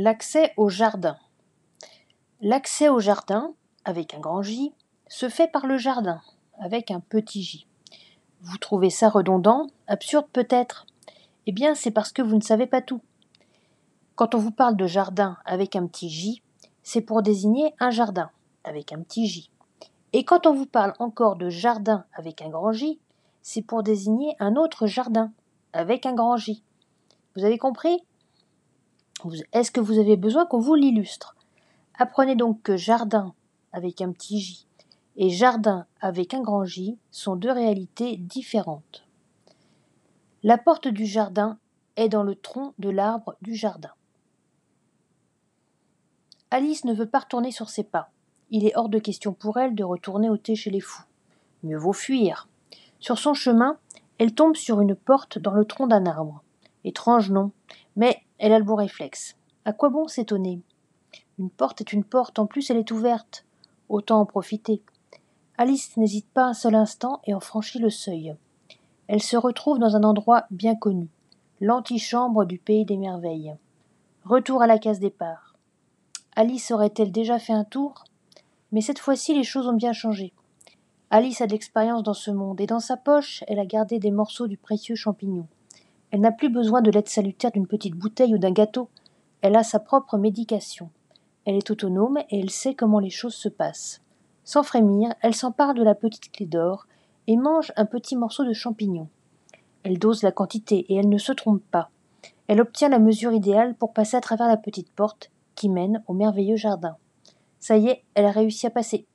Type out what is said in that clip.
L'accès au jardin. L'accès au jardin, avec un grand J, se fait par le jardin, avec un petit j. Vous trouvez ça redondant, absurde peut-être? Eh bien, c'est parce que vous ne savez pas tout. Quand on vous parle de jardin avec un petit j, c'est pour désigner un jardin, avec un petit j. Et quand on vous parle encore de jardin avec un grand J, c'est pour désigner un autre jardin, avec un grand J. Vous avez compris? Est-ce que vous avez besoin qu'on vous l'illustre? Apprenez donc que jardin avec un petit j et jardin avec un grand J sont deux réalités différentes. La porte du jardin est dans le tronc de l'arbre du jardin. Alice ne veut pas retourner sur ses pas. Il est hors de question pour elle de retourner au thé chez les fous. Mieux vaut fuir. Sur son chemin, elle tombe sur une porte dans le tronc d'un arbre. Étrange nom, mais elle a le bon réflexe. À quoi bon s'étonner? Une porte est une porte, en plus elle est ouverte. Autant en profiter. Alice n'hésite pas un seul instant et en franchit le seuil. Elle se retrouve dans un endroit bien connu, l'antichambre du pays des merveilles. Retour à la case départ. Alice aurait-elle déjà fait un tour? Mais cette fois-ci les choses ont bien changé. Alice a de l'expérience dans ce monde, et dans sa poche elle a gardé des morceaux du précieux champignon. Elle n'a plus besoin de l'aide salutaire d'une petite bouteille ou d'un gâteau. Elle a sa propre médication. Elle est autonome et elle sait comment les choses se passent. Sans frémir, elle s'empare de la petite clé d'or et mange un petit morceau de champignon. Elle dose la quantité et elle ne se trompe pas. Elle obtient la mesure idéale pour passer à travers la petite porte qui mène au merveilleux jardin. Ça y est, elle a réussi à passer.